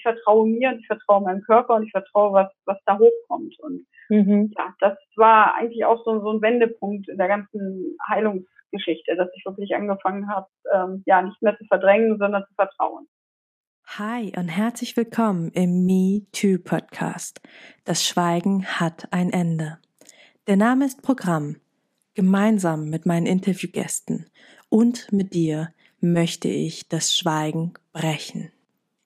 ich vertraue mir und ich vertraue meinem Körper und ich vertraue, was, was da hochkommt. Und mhm. ja, das war eigentlich auch so, so ein Wendepunkt in der ganzen Heilungsgeschichte, dass ich wirklich angefangen habe, ähm, ja, nicht mehr zu verdrängen, sondern zu vertrauen. Hi und herzlich willkommen im Me Too Podcast. Das Schweigen hat ein Ende. Der Name ist Programm. Gemeinsam mit meinen Interviewgästen und mit dir möchte ich das Schweigen brechen.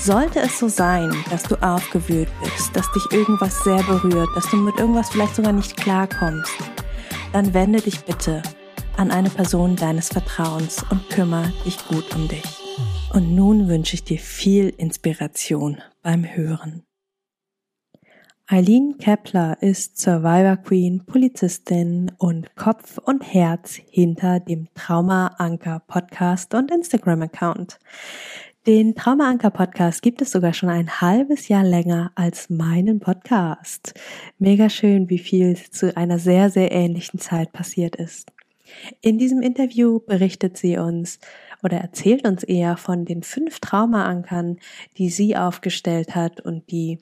Sollte es so sein, dass du aufgewühlt bist, dass dich irgendwas sehr berührt, dass du mit irgendwas vielleicht sogar nicht klarkommst, dann wende dich bitte an eine Person deines Vertrauens und kümmere dich gut um dich. Und nun wünsche ich dir viel Inspiration beim Hören. Eileen Kepler ist Survivor Queen, Polizistin und Kopf und Herz hinter dem Trauma Anker Podcast und Instagram Account. Den Traumaanker Podcast gibt es sogar schon ein halbes Jahr länger als meinen Podcast. Mega schön, wie viel zu einer sehr, sehr ähnlichen Zeit passiert ist. In diesem Interview berichtet sie uns oder erzählt uns eher von den fünf Traumaankern, die sie aufgestellt hat und die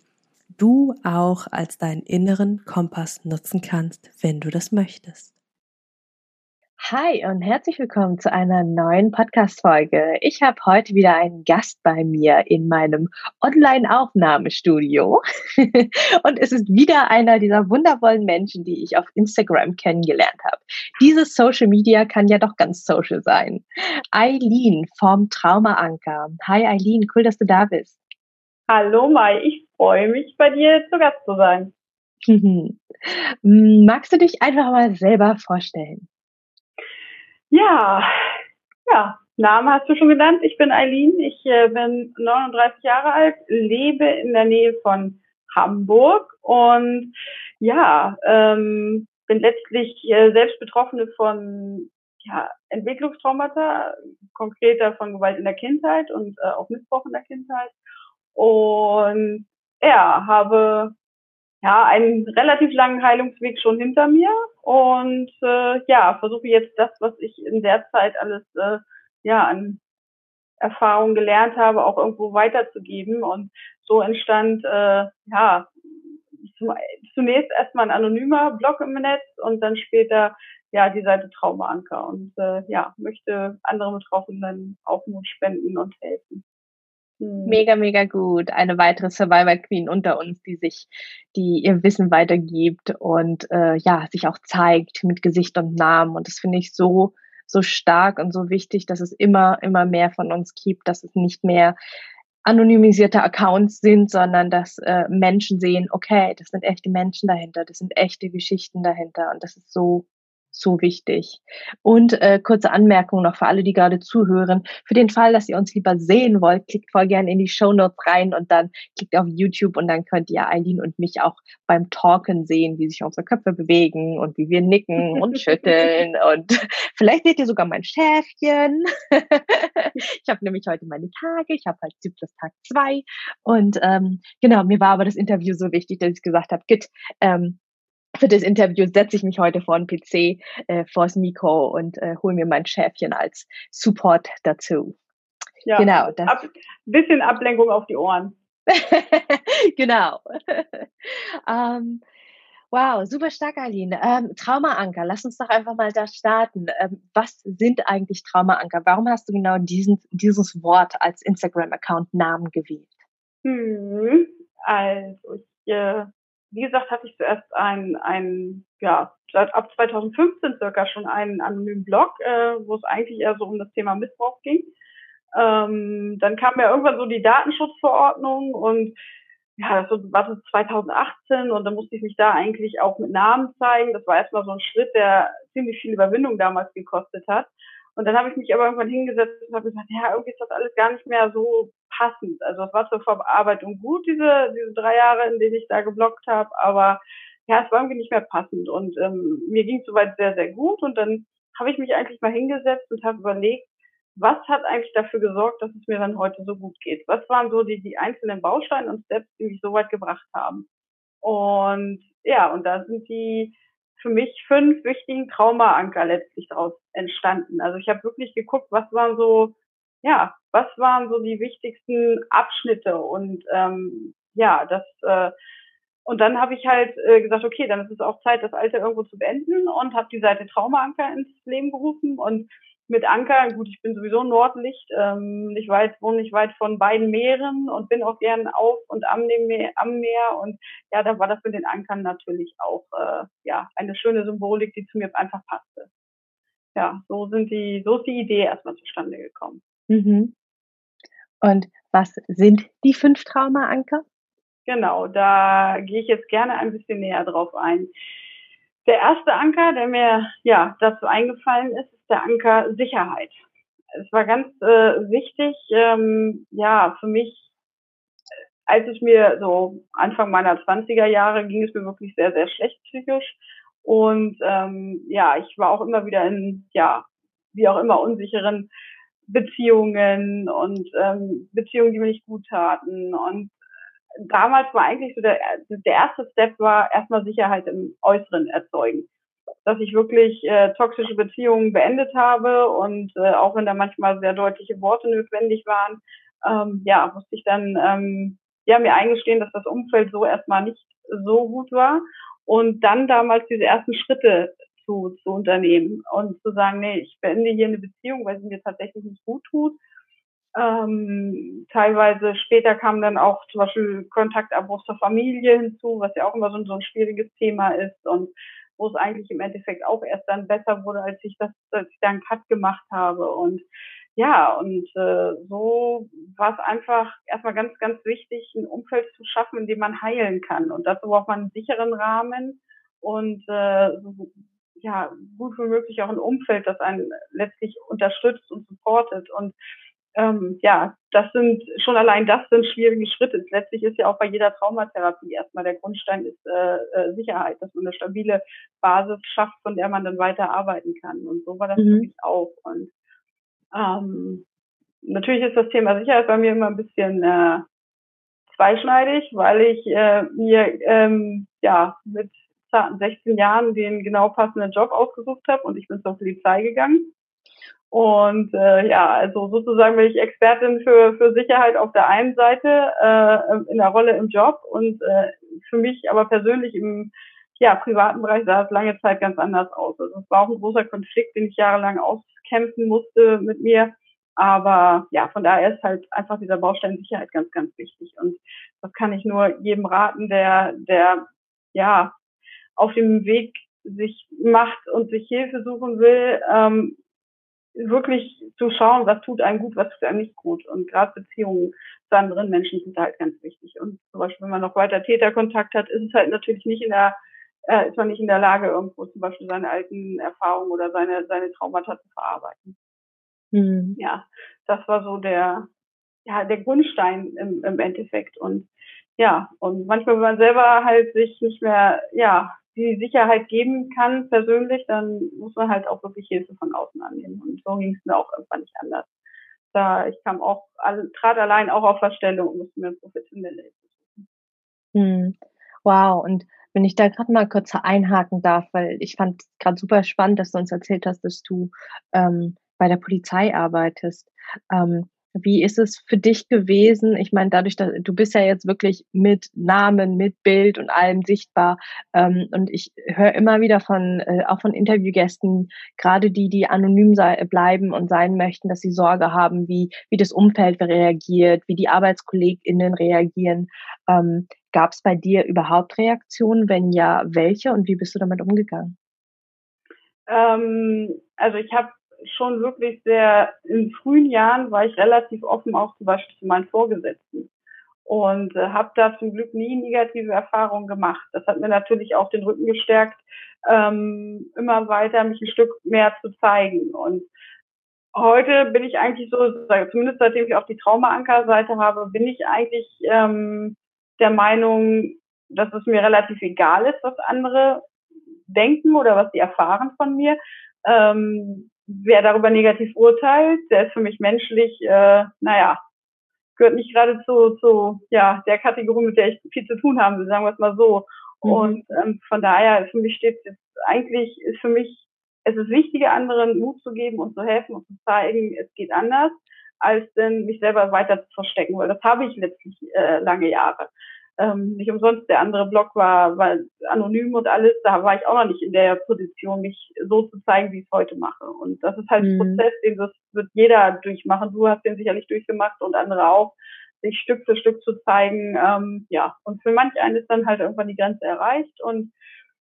du auch als deinen inneren Kompass nutzen kannst, wenn du das möchtest. Hi und herzlich willkommen zu einer neuen Podcast-Folge. Ich habe heute wieder einen Gast bei mir in meinem Online-Aufnahmestudio. und es ist wieder einer dieser wundervollen Menschen, die ich auf Instagram kennengelernt habe. Dieses Social Media kann ja doch ganz social sein. Eileen vom Traumaanker. Hi Eileen, cool, dass du da bist. Hallo Mai, ich freue mich, bei dir zu Gast zu sein. Magst du dich einfach mal selber vorstellen? Ja, ja, Name hast du schon genannt. Ich bin Eileen, ich äh, bin 39 Jahre alt, lebe in der Nähe von Hamburg und ja, ähm, bin letztlich äh, selbst Betroffene von ja, Entwicklungstraumata, konkreter von Gewalt in der Kindheit und äh, auch Missbrauch in der Kindheit. Und ja, habe ja, einen relativ langen Heilungsweg schon hinter mir und äh, ja, versuche jetzt das, was ich in der Zeit alles äh, ja an Erfahrung gelernt habe, auch irgendwo weiterzugeben. Und so entstand äh, ja zunächst erstmal ein anonymer Blog im Netz und dann später ja die Seite Traumaanker und äh, ja möchte anderen Betroffenen auch Mut spenden und helfen. Hm. Mega, mega gut. Eine weitere Survivor Queen unter uns, die sich, die ihr Wissen weitergibt und äh, ja, sich auch zeigt mit Gesicht und Namen. Und das finde ich so, so stark und so wichtig, dass es immer, immer mehr von uns gibt, dass es nicht mehr anonymisierte Accounts sind, sondern dass äh, Menschen sehen, okay, das sind echte Menschen dahinter, das sind echte Geschichten dahinter und das ist so, so wichtig. Und äh, kurze Anmerkung noch für alle, die gerade zuhören. Für den Fall, dass ihr uns lieber sehen wollt, klickt voll gerne in die Show Notes rein und dann klickt auf YouTube und dann könnt ihr Eileen und mich auch beim Talken sehen, wie sich unsere Köpfe bewegen und wie wir nicken und schütteln und vielleicht seht ihr sogar mein Schäfchen. ich habe nämlich heute meine Tage, ich habe halt Zyklus Tag zwei und ähm, genau, mir war aber das Interview so wichtig, dass ich gesagt habe, Git, ähm, für das Interview setze ich mich heute vor den PC, äh, vors Mikro und äh, hole mir mein Schäfchen als Support dazu. Ja, genau. Das. Ab, bisschen Ablenkung auf die Ohren. genau. ähm, wow, super stark, Aline. Ähm, Traumaanker, lass uns doch einfach mal da starten. Ähm, was sind eigentlich Traumaanker? Warum hast du genau diesen, dieses Wort als Instagram-Account-Namen gewählt? Hm, also, ich äh, wie gesagt, hatte ich zuerst ein, ein ja, seit ab 2015 circa schon einen anonymen Blog, äh, wo es eigentlich eher so um das Thema Missbrauch ging. Ähm, dann kam ja irgendwann so die Datenschutzverordnung und ja, das war so 2018 und dann musste ich mich da eigentlich auch mit Namen zeigen. Das war erstmal so ein Schritt, der ziemlich viel Überwindung damals gekostet hat. Und dann habe ich mich aber irgendwann hingesetzt und habe gesagt, ja, irgendwie ist das alles gar nicht mehr so passend. Also es war zur Verarbeitung gut, diese, diese drei Jahre, in denen ich da geblockt habe, aber ja, es war irgendwie nicht mehr passend. Und ähm, mir ging es soweit sehr, sehr gut. Und dann habe ich mich eigentlich mal hingesetzt und habe überlegt, was hat eigentlich dafür gesorgt, dass es mir dann heute so gut geht? Was waren so die, die einzelnen Bausteine und Steps, die mich so weit gebracht haben? Und ja, und da sind die für mich fünf wichtigen Traumaanker letztlich daraus entstanden. Also ich habe wirklich geguckt, was waren so, ja, was waren so die wichtigsten Abschnitte und ähm, ja, das äh, und dann habe ich halt äh, gesagt, okay, dann ist es auch Zeit, das Alter irgendwo zu beenden und habe die Seite Traumaanker ins Leben gerufen und mit Anker, gut, ich bin sowieso Nordlicht, ähm, nicht weit, wohne nicht weit von beiden Meeren und bin auch gern auf und am Meer, am Meer und ja, da war das mit den Ankern natürlich auch äh, ja eine schöne Symbolik, die zu mir einfach passte. Ja, so sind die, so ist die Idee erstmal zustande gekommen. Mhm. Und was sind die fünf Traumaanker? Genau, da gehe ich jetzt gerne ein bisschen näher drauf ein. Der erste Anker, der mir ja dazu eingefallen ist, ist der Anker Sicherheit. Es war ganz äh, wichtig, ähm, ja, für mich, als es mir so Anfang meiner 20er Jahre ging es mir wirklich sehr, sehr schlecht psychisch. Und ähm, ja, ich war auch immer wieder in, ja, wie auch immer, unsicheren Beziehungen und ähm, Beziehungen, die mir nicht gut taten. Und damals war eigentlich so der, der erste Step war erstmal Sicherheit im Äußeren erzeugen. Dass ich wirklich äh, toxische Beziehungen beendet habe und äh, auch wenn da manchmal sehr deutliche Worte notwendig waren, ähm, ja, musste ich dann ähm, ja, mir eingestehen, dass das Umfeld so erstmal nicht so gut war und dann damals diese ersten Schritte zu, zu unternehmen und zu sagen, nee, ich beende hier eine Beziehung, weil sie mir tatsächlich nicht gut tut ähm, teilweise später kam dann auch zum Beispiel Kontaktabbruch zur Familie hinzu, was ja auch immer so ein, so ein schwieriges Thema ist und wo es eigentlich im Endeffekt auch erst dann besser wurde, als ich das, als ich da einen Cut gemacht habe. Und ja, und äh, so war es einfach erstmal ganz, ganz wichtig, ein Umfeld zu schaffen, in dem man heilen kann. Und dazu braucht man einen sicheren Rahmen und äh, ja, gut wie möglich auch ein Umfeld, das einen letztlich unterstützt und supportet. Und ähm, ja, das sind schon allein das sind schwierige Schritte. Letztlich ist ja auch bei jeder Traumatherapie erstmal der Grundstein ist äh, äh, Sicherheit, dass man eine stabile Basis schafft, von der man dann weiter arbeiten kann. Und so war das mhm. für mich auch. Und ähm, natürlich ist das Thema Sicherheit bei mir immer ein bisschen äh, zweischneidig, weil ich äh, mir ähm, ja mit 16 Jahren den genau passenden Job ausgesucht habe und ich bin zur Polizei gegangen und äh, ja, also sozusagen bin ich Expertin für, für Sicherheit auf der einen Seite äh, in der Rolle im Job und äh, für mich aber persönlich im ja, privaten Bereich sah es lange Zeit ganz anders aus. Also es war auch ein großer Konflikt, den ich jahrelang auskämpfen musste mit mir. Aber ja, von daher ist halt einfach dieser Baustein Sicherheit ganz, ganz wichtig. Und das kann ich nur jedem raten, der, der ja auf dem Weg sich macht und sich Hilfe suchen will, ähm, wirklich zu schauen, was tut einem gut, was tut einem nicht gut. Und gerade Beziehungen zu anderen Menschen sind halt ganz wichtig. Und zum Beispiel, wenn man noch weiter Täterkontakt hat, ist es halt natürlich nicht in der, äh, ist man nicht in der Lage, irgendwo zum Beispiel seine alten Erfahrungen oder seine, seine Traumata zu verarbeiten. Mhm. Ja, das war so der, ja, der Grundstein im, im Endeffekt. Und ja, und manchmal, wenn man selber halt sich nicht mehr, ja, die Sicherheit geben kann persönlich, dann muss man halt auch wirklich Hilfe von außen annehmen. Und so ging es mir auch irgendwann nicht anders. Da ich kam auch, trat allein auch auf Verstellung und musste mir professionelle Hilfe suchen. Hm. Wow, und wenn ich da gerade mal kurz einhaken darf, weil ich fand gerade super spannend, dass du uns erzählt hast, dass du ähm, bei der Polizei arbeitest. Ähm, wie ist es für dich gewesen? Ich meine, dadurch, dass du bist ja jetzt wirklich mit Namen, mit Bild und allem sichtbar. Ähm, und ich höre immer wieder von, äh, auch von Interviewgästen, gerade die, die anonym bleiben und sein möchten, dass sie Sorge haben, wie, wie das Umfeld reagiert, wie die ArbeitskollegInnen reagieren. Ähm, Gab es bei dir überhaupt Reaktionen? Wenn ja, welche und wie bist du damit umgegangen? Ähm, also ich habe schon wirklich sehr, in frühen Jahren war ich relativ offen auch zum Beispiel zu meinen Vorgesetzten und äh, habe da zum Glück nie negative Erfahrungen gemacht. Das hat mir natürlich auch den Rücken gestärkt, ähm, immer weiter mich ein Stück mehr zu zeigen. Und heute bin ich eigentlich so, zumindest seitdem ich auch die Trauma-Anker-Seite habe, bin ich eigentlich ähm, der Meinung, dass es mir relativ egal ist, was andere denken oder was sie erfahren von mir. Ähm, wer darüber negativ urteilt, der ist für mich menschlich, äh, naja, gehört nicht gerade zu, zu ja, der Kategorie, mit der ich viel zu tun haben will, sagen wir es mal so. Mhm. Und ähm, von daher, für mich steht jetzt eigentlich, ist für mich, es ist wichtiger, anderen Mut zu geben und zu helfen und zu zeigen, es geht anders, als denn mich selber weiter zu verstecken, weil das habe ich letztlich äh, lange Jahre ähm, nicht umsonst der andere Blog war, war anonym und alles, da war ich auch noch nicht in der Position, mich so zu zeigen, wie ich es heute mache. Und das ist halt mhm. ein Prozess, den das wird jeder durchmachen. Du hast den sicherlich durchgemacht und andere auch, sich Stück für Stück zu zeigen. Ähm, ja, und für manch einen ist dann halt irgendwann die Grenze erreicht und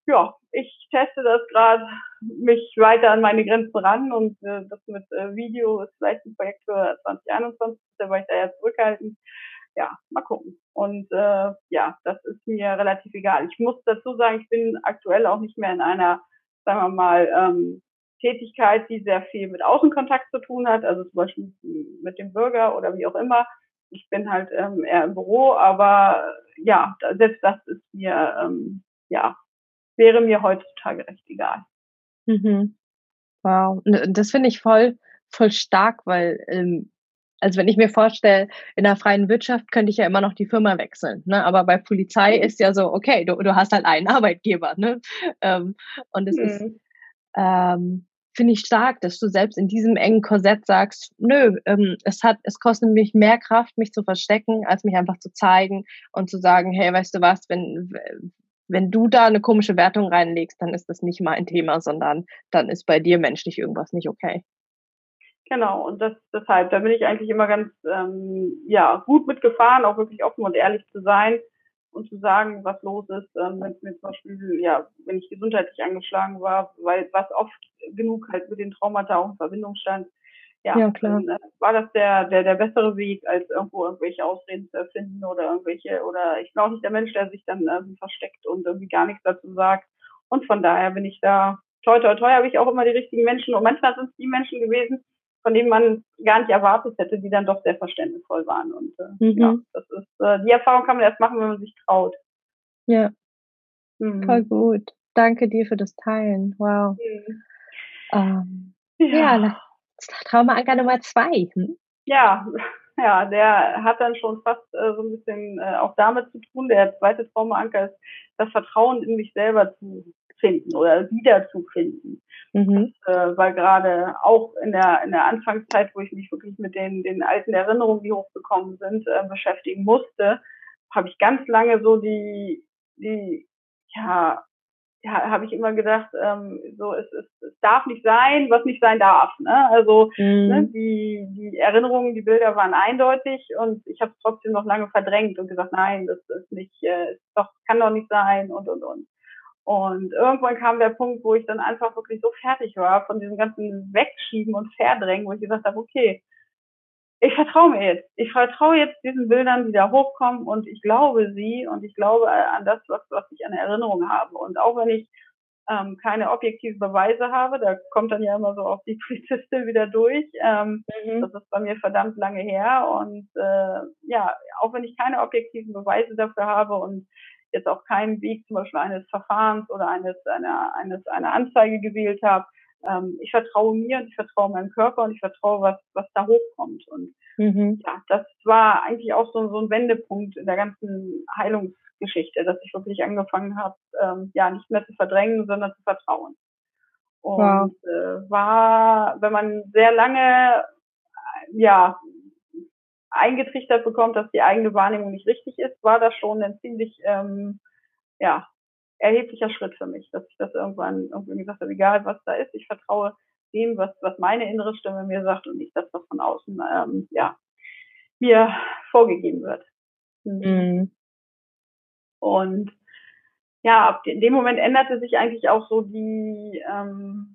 ja, ich teste das gerade, mich weiter an meine Grenzen ran und äh, das mit äh, Video ist vielleicht ein Projekt für 2021, da war ich da ja zurückhaltend ja, mal gucken. Und äh, ja, das ist mir relativ egal. Ich muss dazu sagen, ich bin aktuell auch nicht mehr in einer, sagen wir mal, ähm, Tätigkeit, die sehr viel mit Außenkontakt zu tun hat, also zum Beispiel mit dem Bürger oder wie auch immer. Ich bin halt ähm, eher im Büro, aber ja, selbst das ist mir, ähm, ja, wäre mir heutzutage recht egal. Mhm. Wow, das finde ich voll, voll stark, weil ähm, also wenn ich mir vorstelle, in der freien Wirtschaft könnte ich ja immer noch die Firma wechseln. Ne? Aber bei Polizei ist ja so, okay, du, du hast halt einen Arbeitgeber. Ne? Ähm, und es mhm. ist, ähm, finde ich stark, dass du selbst in diesem engen Korsett sagst, nö, ähm, es hat, es kostet mich mehr Kraft, mich zu verstecken, als mich einfach zu zeigen und zu sagen, hey, weißt du was, wenn, wenn du da eine komische Wertung reinlegst, dann ist das nicht mein Thema, sondern dann ist bei dir menschlich irgendwas nicht okay. Genau, und das deshalb, da bin ich eigentlich immer ganz ähm, ja gut mitgefahren, auch wirklich offen und ehrlich zu sein und zu sagen, was los ist, ähm, wenn es mir zum Beispiel, ja, wenn ich gesundheitlich angeschlagen war, weil was oft genug halt mit den Traumata auch in Verbindung stand, ja, ja klar. Dann, äh, war das der, der, der bessere Weg, als irgendwo irgendwelche Ausreden zu erfinden oder irgendwelche, oder ich bin auch nicht der Mensch, der sich dann irgendwie versteckt und irgendwie gar nichts dazu sagt. Und von daher bin ich da, toi, toi, toi, habe ich auch immer die richtigen Menschen und manchmal sind es die Menschen gewesen, von denen man gar nicht erwartet hätte, die dann doch sehr verständnisvoll waren. Und äh, mhm. ja, das ist äh, die Erfahrung kann man erst machen, wenn man sich traut. Ja. Mhm. Voll gut. Danke dir für das Teilen. Wow. Mhm. Ähm, ja. ja, Traumaanker Nummer zwei. Hm? Ja, ja, der hat dann schon fast äh, so ein bisschen äh, auch damit zu tun. Der zweite Traumaanker ist das Vertrauen in mich selber zu finden oder wiederzufinden. Mhm. Das äh, war gerade auch in der, in der Anfangszeit, wo ich mich wirklich mit den, den alten Erinnerungen, die hochgekommen sind, äh, beschäftigen musste, habe ich ganz lange so die, die, ja, ja, habe ich immer gedacht, ähm, so es, es, es darf nicht sein, was nicht sein darf. Ne? Also mhm. ne, die, die Erinnerungen, die Bilder waren eindeutig und ich habe es trotzdem noch lange verdrängt und gesagt, nein, das ist nicht, äh, doch kann doch nicht sein und und und. Und irgendwann kam der Punkt, wo ich dann einfach wirklich so fertig war von diesem ganzen Wegschieben und Verdrängen, wo ich gesagt habe, okay, ich vertraue mir jetzt. Ich vertraue jetzt diesen Bildern, die da hochkommen und ich glaube sie und ich glaube an das, was, was ich an Erinnerung habe. Und auch wenn ich ähm, keine objektiven Beweise habe, da kommt dann ja immer so auf die Polizistin wieder durch. Ähm, mhm. Das ist bei mir verdammt lange her. Und äh, ja, auch wenn ich keine objektiven Beweise dafür habe und jetzt auch keinen Weg zum Beispiel eines Verfahrens oder eines einer, eines einer Anzeige gewählt habe. Ähm, ich vertraue mir und ich vertraue meinem Körper und ich vertraue, was, was da hochkommt. Und mhm. ja, das war eigentlich auch so, so ein Wendepunkt in der ganzen Heilungsgeschichte, dass ich wirklich angefangen habe, ähm, ja, nicht mehr zu verdrängen, sondern zu vertrauen. Und wow. äh, war, wenn man sehr lange ja eingetrichtert bekommt, dass die eigene Wahrnehmung nicht richtig ist, war das schon ein ziemlich ähm, ja, erheblicher Schritt für mich, dass ich das irgendwann irgendwie gesagt habe, egal was da ist, ich vertraue dem, was, was meine innere Stimme mir sagt und nicht das, was von außen ähm, ja, mir vorgegeben wird. Mhm. mhm. Und ja, in dem Moment änderte sich eigentlich auch so die, ähm,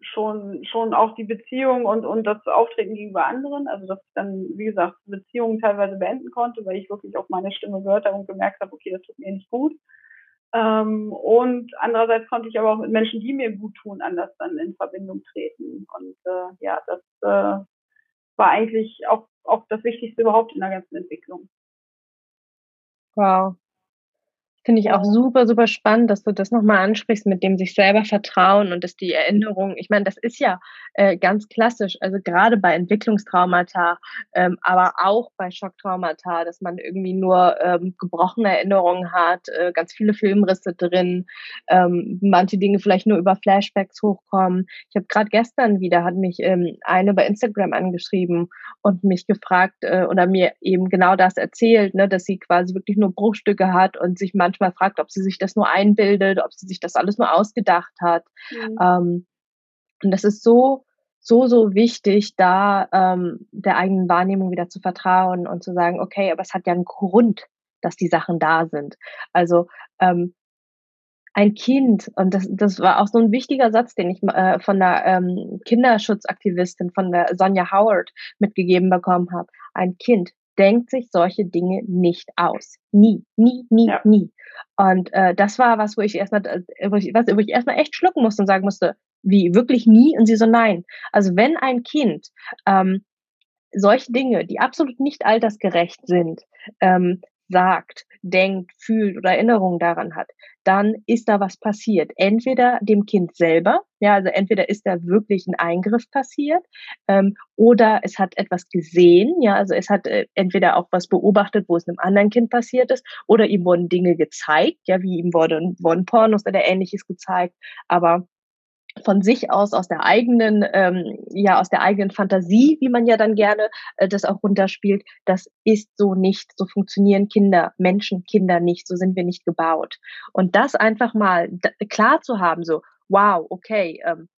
schon, schon auch die Beziehung und, und das Auftreten gegenüber anderen. Also, dass ich dann, wie gesagt, Beziehungen teilweise beenden konnte, weil ich wirklich auf meine Stimme gehört habe und gemerkt habe, okay, das tut mir nicht gut. Ähm, und andererseits konnte ich aber auch mit Menschen, die mir gut tun, anders dann in Verbindung treten. Und äh, ja, das äh, war eigentlich auch, auch das Wichtigste überhaupt in der ganzen Entwicklung. Wow, Finde ich auch super, super spannend, dass du das nochmal ansprichst mit dem sich selber vertrauen und dass die Erinnerung, ich meine, das ist ja äh, ganz klassisch, also gerade bei Entwicklungstraumata, ähm, aber auch bei Schocktraumata, dass man irgendwie nur ähm, gebrochene Erinnerungen hat, äh, ganz viele Filmrisse drin, ähm, manche Dinge vielleicht nur über Flashbacks hochkommen. Ich habe gerade gestern wieder, hat mich ähm, eine bei Instagram angeschrieben und mich gefragt äh, oder mir eben genau das erzählt, ne, dass sie quasi wirklich nur Bruchstücke hat und sich manchmal manchmal fragt, ob sie sich das nur einbildet, ob sie sich das alles nur ausgedacht hat. Mhm. Ähm, und das ist so, so, so wichtig, da ähm, der eigenen Wahrnehmung wieder zu vertrauen und zu sagen, okay, aber es hat ja einen Grund, dass die Sachen da sind. Also ähm, ein Kind, und das, das war auch so ein wichtiger Satz, den ich äh, von der ähm, Kinderschutzaktivistin, von der Sonja Howard mitgegeben bekommen habe. Ein Kind denkt sich solche Dinge nicht aus. Nie, nie, nie, ja. nie. Und äh, das war was, wo ich erstmal, äh, wo ich, was, wo ich erstmal echt schlucken musste und sagen musste, wie, wirklich nie? Und sie so, nein. Also wenn ein Kind ähm, solche Dinge, die absolut nicht altersgerecht sind, ähm, sagt, denkt, fühlt oder Erinnerungen daran hat, dann ist da was passiert. Entweder dem Kind selber, ja, also entweder ist da wirklich ein Eingriff passiert, ähm, oder es hat etwas gesehen, ja, also es hat äh, entweder auch was beobachtet, wo es einem anderen Kind passiert ist, oder ihm wurden Dinge gezeigt, ja, wie ihm wurden, wurden Pornos oder ähnliches gezeigt, aber von sich aus, aus der eigenen, ähm, ja, aus der eigenen Fantasie, wie man ja dann gerne äh, das auch runterspielt, das ist so nicht. So funktionieren Kinder, Menschen, Kinder nicht. So sind wir nicht gebaut. Und das einfach mal klar zu haben, so, wow, okay, ähm,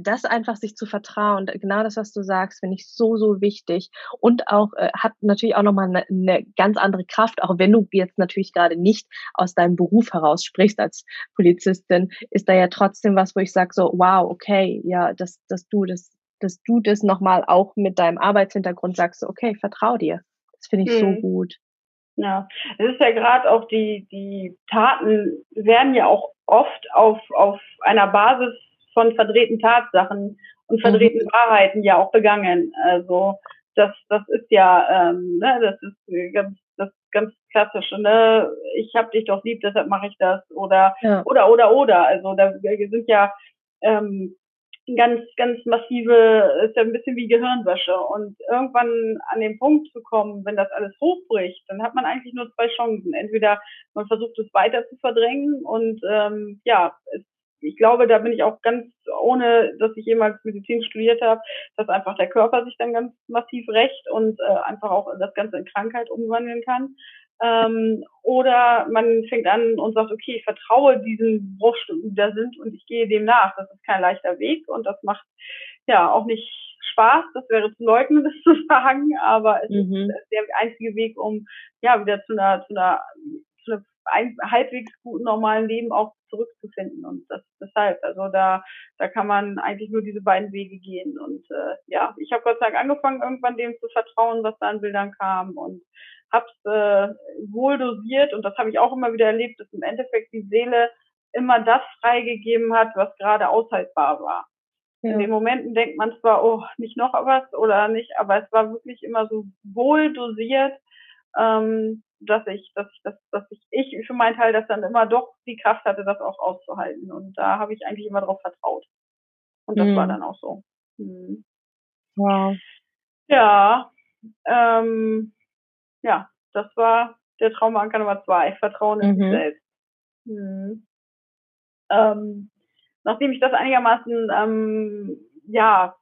das einfach sich zu vertrauen, genau das, was du sagst, finde ich so, so wichtig. Und auch äh, hat natürlich auch nochmal eine, eine ganz andere Kraft, auch wenn du jetzt natürlich gerade nicht aus deinem Beruf heraus sprichst als Polizistin, ist da ja trotzdem was, wo ich sage so, wow, okay, ja, dass, dass du das, dass du das nochmal auch mit deinem Arbeitshintergrund sagst, okay, vertrau dir. Das finde ich hm. so gut. Ja, es ist ja gerade auch die, die Taten werden ja auch oft auf, auf einer Basis von verdrehten Tatsachen und verdrehten mhm. Wahrheiten ja auch begangen. Also das, das ist ja, ähm, ne, das ist ganz, das ganz klassische, ne? Ich habe dich doch lieb, deshalb mache ich das oder ja. oder oder oder. Also da sind ja ähm, ganz, ganz massive, ist ja ein bisschen wie Gehirnwäsche. Und irgendwann an den Punkt zu kommen, wenn das alles hochbricht, dann hat man eigentlich nur zwei Chancen. Entweder man versucht es weiter zu verdrängen und ähm, ja, es ich glaube, da bin ich auch ganz, ohne dass ich jemals Medizin studiert habe, dass einfach der Körper sich dann ganz massiv rächt und äh, einfach auch das Ganze in Krankheit umwandeln kann. Ähm, oder man fängt an und sagt, okay, ich vertraue diesen Bruchstücken, die da sind und ich gehe dem nach. Das ist kein leichter Weg und das macht ja auch nicht Spaß. Das wäre zu leugnen, das zu sagen, aber es mhm. ist der einzige Weg, um ja wieder zu einer, zu einer, zu einem ein, halbwegs guten normalen Leben auch zurückzufinden. Und das deshalb, also da, da kann man eigentlich nur diese beiden Wege gehen. Und äh, ja, ich habe Gott sei Dank angefangen, irgendwann dem zu vertrauen, was da an Bildern kam und hab's äh, wohl dosiert und das habe ich auch immer wieder erlebt, dass im Endeffekt die Seele immer das freigegeben hat, was gerade aushaltbar war. Ja. In den Momenten denkt man zwar, oh, nicht noch was oder nicht, aber es war wirklich immer so wohl dosiert, ähm, dass ich, dass ich, dass, dass ich, ich für meinen Teil das dann immer doch die Kraft hatte, das auch auszuhalten. Und da habe ich eigentlich immer darauf vertraut. Und das mhm. war dann auch so. Mhm. Wow. Ja, ähm, ja, das war der Traumaanker Nummer zwei. Vertrauen in mhm. sich selbst. Mhm. Ähm, nachdem ich das einigermaßen ähm, ja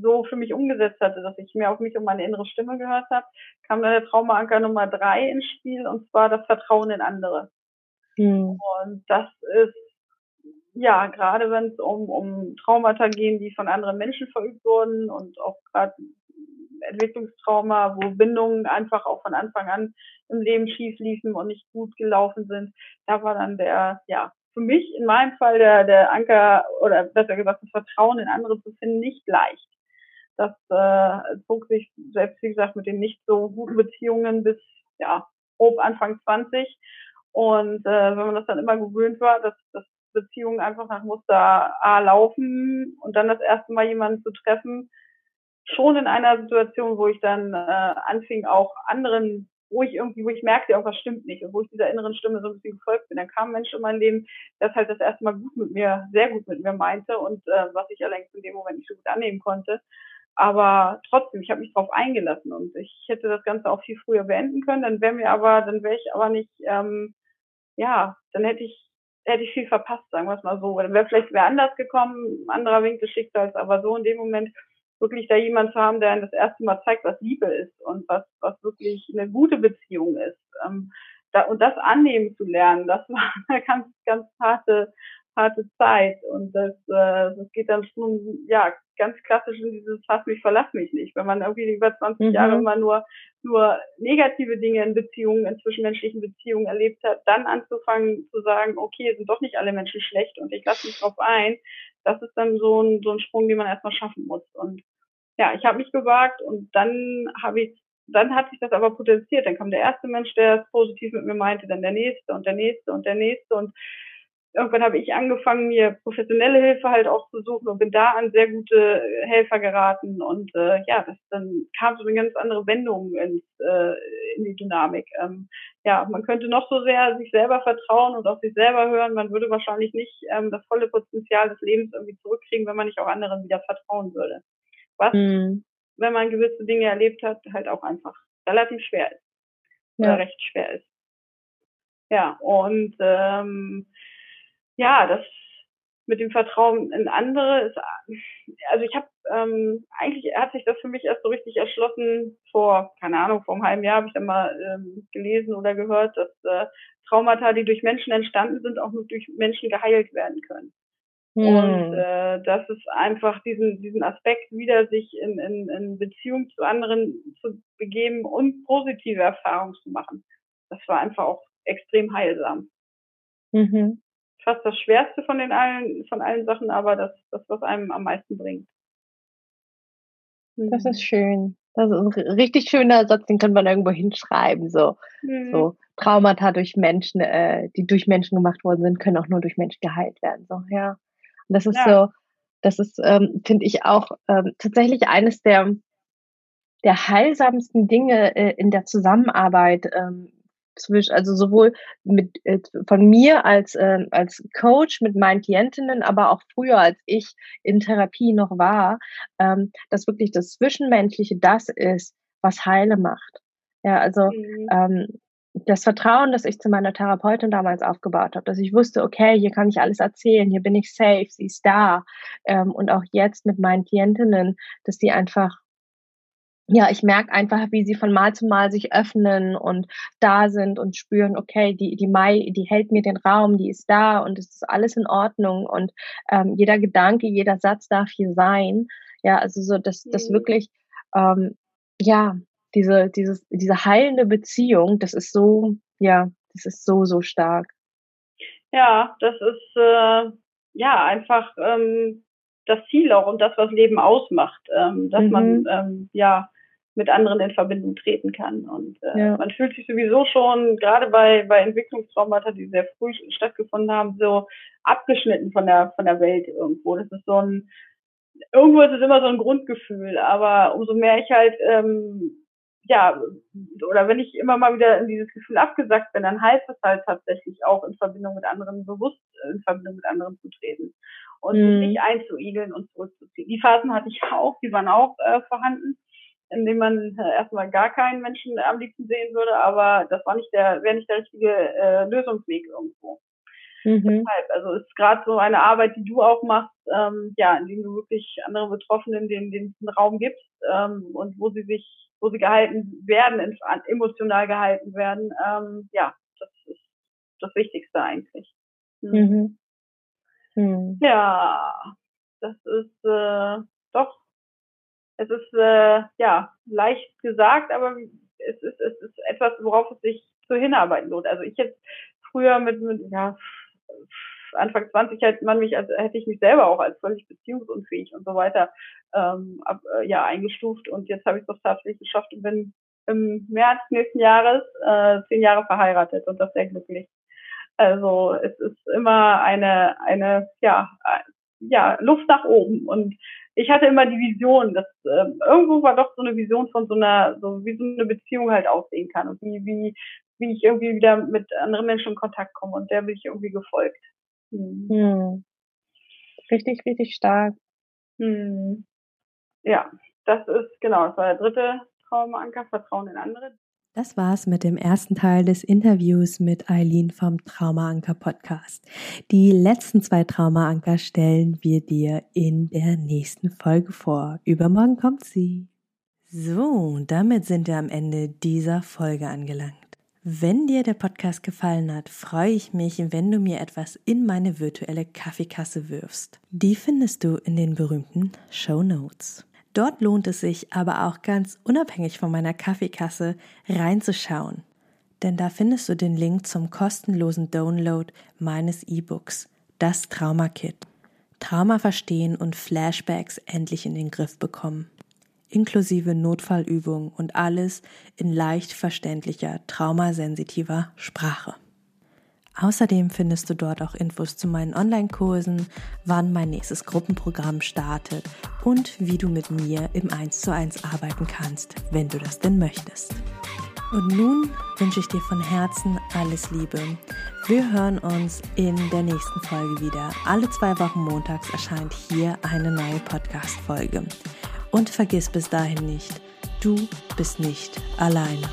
so für mich umgesetzt hatte, dass ich mehr auf mich und meine innere Stimme gehört habe, kam dann der Traumaanker Nummer drei ins Spiel und zwar das Vertrauen in andere. Mhm. Und das ist ja gerade wenn es um, um Traumata gehen, die von anderen Menschen verübt wurden und auch gerade Entwicklungstrauma, wo Bindungen einfach auch von Anfang an im Leben schief liefen und nicht gut gelaufen sind, da war dann der ja für mich in meinem Fall der, der Anker oder besser gesagt das Vertrauen in andere zu finden nicht leicht. Das äh, zog sich selbst, wie gesagt, mit den nicht so guten Beziehungen bis ja, grob Anfang 20. Und äh, wenn man das dann immer gewöhnt war, dass, dass Beziehungen einfach nach Muster A laufen und dann das erste Mal jemanden zu treffen, schon in einer Situation, wo ich dann äh, anfing, auch anderen, wo ich irgendwie, wo ich merkte, irgendwas stimmt nicht und wo ich dieser inneren Stimme so ein bisschen gefolgt bin. Dann kam ein Mensch in mein Leben, das halt das erste Mal gut mit mir, sehr gut mit mir meinte und äh, was ich allerdings in dem Moment nicht so gut annehmen konnte. Aber trotzdem, ich habe mich darauf eingelassen und ich hätte das Ganze auch viel früher beenden können. Dann wäre mir aber, dann wäre ich aber nicht, ähm, ja, dann hätte ich hätte ich viel verpasst, sagen wir es mal so. Dann wäre vielleicht wer anders gekommen, anderer Wink des Schicksals, aber so in dem Moment wirklich da jemand zu haben, der einem das erste Mal zeigt, was Liebe ist und was, was wirklich eine gute Beziehung ist. Ähm, da, und das annehmen zu lernen, das war eine ganz, ganz harte, harte Zeit. Und das, äh, das geht dann schon, ja, ganz klassisch in dieses Fass mich, verlass mich nicht. Wenn man irgendwie über 20 mhm. Jahre immer nur, nur negative Dinge in Beziehungen, in zwischenmenschlichen Beziehungen erlebt hat, dann anzufangen zu sagen, okay, sind doch nicht alle Menschen schlecht und ich lasse mich drauf ein, das ist dann so ein, so ein Sprung, den man erstmal schaffen muss. Und ja, ich habe mich gewagt und dann habe ich, dann hat sich das aber potenziert. Dann kam der erste Mensch, der es positiv mit mir meinte, dann der nächste und der nächste und der nächste und irgendwann habe ich angefangen, mir professionelle Hilfe halt auch zu suchen und bin da an sehr gute Helfer geraten. Und äh, ja, das dann kam so eine ganz andere Wendung ins, äh, in die Dynamik. Ähm, ja, man könnte noch so sehr sich selber vertrauen und auf sich selber hören. Man würde wahrscheinlich nicht ähm, das volle Potenzial des Lebens irgendwie zurückkriegen, wenn man nicht auch anderen wieder vertrauen würde. Was, mhm. wenn man gewisse Dinge erlebt hat, halt auch einfach relativ schwer ist. Ja. Oder recht schwer ist. Ja, und ähm, ja, das mit dem Vertrauen in andere ist, also ich habe ähm, eigentlich hat sich das für mich erst so richtig erschlossen vor, keine Ahnung, vor einem halben Jahr habe ich dann mal ähm, gelesen oder gehört, dass äh, Traumata, die durch Menschen entstanden sind, auch nur durch Menschen geheilt werden können. Hm. Und äh, das ist einfach diesen, diesen Aspekt wieder, sich in, in, in Beziehung zu anderen zu begeben und positive Erfahrungen zu machen. Das war einfach auch extrem heilsam. Mhm fast das Schwerste von den allen, von allen Sachen, aber das, das was einem am meisten bringt. Mhm. Das ist schön. Das ist ein richtig schöner Satz, den kann man irgendwo hinschreiben. So, mhm. so Traumata durch Menschen, äh, die durch Menschen gemacht worden sind, können auch nur durch Menschen geheilt werden. So, ja. Und das ist ja. so, das ist, ähm, finde ich auch ähm, tatsächlich eines der der heilsamsten Dinge äh, in der Zusammenarbeit ähm, zwischen, also sowohl mit äh, von mir als äh, als Coach mit meinen Klientinnen, aber auch früher, als ich in Therapie noch war, ähm, dass wirklich das Zwischenmenschliche das ist, was Heile macht. Ja, also mhm. ähm, das Vertrauen, das ich zu meiner Therapeutin damals aufgebaut habe, dass ich wusste, okay, hier kann ich alles erzählen, hier bin ich safe, sie ist da. Ähm, und auch jetzt mit meinen Klientinnen, dass die einfach ja, ich merke einfach, wie sie von Mal zu Mal sich öffnen und da sind und spüren, okay, die, die Mai, die hält mir den Raum, die ist da und es ist alles in Ordnung und ähm, jeder Gedanke, jeder Satz darf hier sein. Ja, also so, dass das mhm. wirklich, ähm, ja, diese, dieses, diese heilende Beziehung, das ist so, ja, das ist so, so stark. Ja, das ist äh, ja einfach ähm, das Ziel auch und das, was Leben ausmacht, ähm, dass mhm. man ähm, ja mit anderen in Verbindung treten kann. Und äh, ja. man fühlt sich sowieso schon, gerade bei, bei Entwicklungstraumata, die sehr früh stattgefunden haben, so abgeschnitten von der, von der Welt irgendwo. Das ist so ein, irgendwo ist es immer so ein Grundgefühl, aber umso mehr ich halt, ähm, ja, oder wenn ich immer mal wieder in dieses Gefühl abgesagt bin, dann heißt es halt tatsächlich auch in Verbindung mit anderen, bewusst in Verbindung mit anderen zu treten und mhm. sich einzuigeln und zurückzuziehen. Die Phasen hatte ich auch, die waren auch äh, vorhanden in dem man äh, erstmal gar keinen Menschen am liebsten sehen würde, aber das war nicht der, wäre nicht der richtige äh, Lösungsweg irgendwo. Mhm. Deshalb, also ist gerade so eine Arbeit, die du auch machst, ähm, ja, in dem du wirklich andere Betroffenen den, den Raum gibst ähm, und wo sie sich, wo sie gehalten werden, emotional gehalten werden, ähm, ja, das ist das Wichtigste eigentlich. Mhm. Mhm. Ja, das ist äh, doch es ist äh, ja leicht gesagt, aber es ist, es ist etwas, worauf es sich zu hinarbeiten lohnt. Also ich jetzt früher mit, mit ja, Anfang 20 hätte man mich, also hätte ich mich selber auch als völlig beziehungsunfähig und so weiter ähm, ab, äh, ja eingestuft und jetzt habe ich es doch tatsächlich geschafft und bin im März nächsten Jahres äh, zehn Jahre verheiratet und das sehr glücklich. Also es ist immer eine eine ja ja Luft nach oben und ich hatte immer die Vision, dass äh, irgendwo war doch so eine Vision von so einer so wie so eine Beziehung halt aussehen kann und wie wie wie ich irgendwie wieder mit anderen Menschen in Kontakt komme und der bin ich irgendwie gefolgt. Hm. Hm. Richtig, richtig stark. Hm. Ja, das ist genau, das war der dritte Traumaanker, Vertrauen in andere. Das war's mit dem ersten Teil des Interviews mit Eileen vom Traumaanker Podcast. Die letzten zwei Traumaanker stellen wir dir in der nächsten Folge vor. Übermorgen kommt sie. So, damit sind wir am Ende dieser Folge angelangt. Wenn dir der Podcast gefallen hat, freue ich mich, wenn du mir etwas in meine virtuelle Kaffeekasse wirfst. Die findest du in den berühmten Show Notes. Dort lohnt es sich aber auch ganz unabhängig von meiner Kaffeekasse reinzuschauen. Denn da findest du den Link zum kostenlosen Download meines E-Books, das Trauma Kit. Trauma verstehen und Flashbacks endlich in den Griff bekommen inklusive Notfallübungen und alles in leicht verständlicher, traumasensitiver Sprache. Außerdem findest du dort auch Infos zu meinen Online-Kursen, wann mein nächstes Gruppenprogramm startet und wie du mit mir im 1 zu 1 arbeiten kannst, wenn du das denn möchtest. Und nun wünsche ich dir von Herzen alles Liebe. Wir hören uns in der nächsten Folge wieder. Alle zwei Wochen montags erscheint hier eine neue Podcast-Folge. Und vergiss bis dahin nicht, du bist nicht alleine.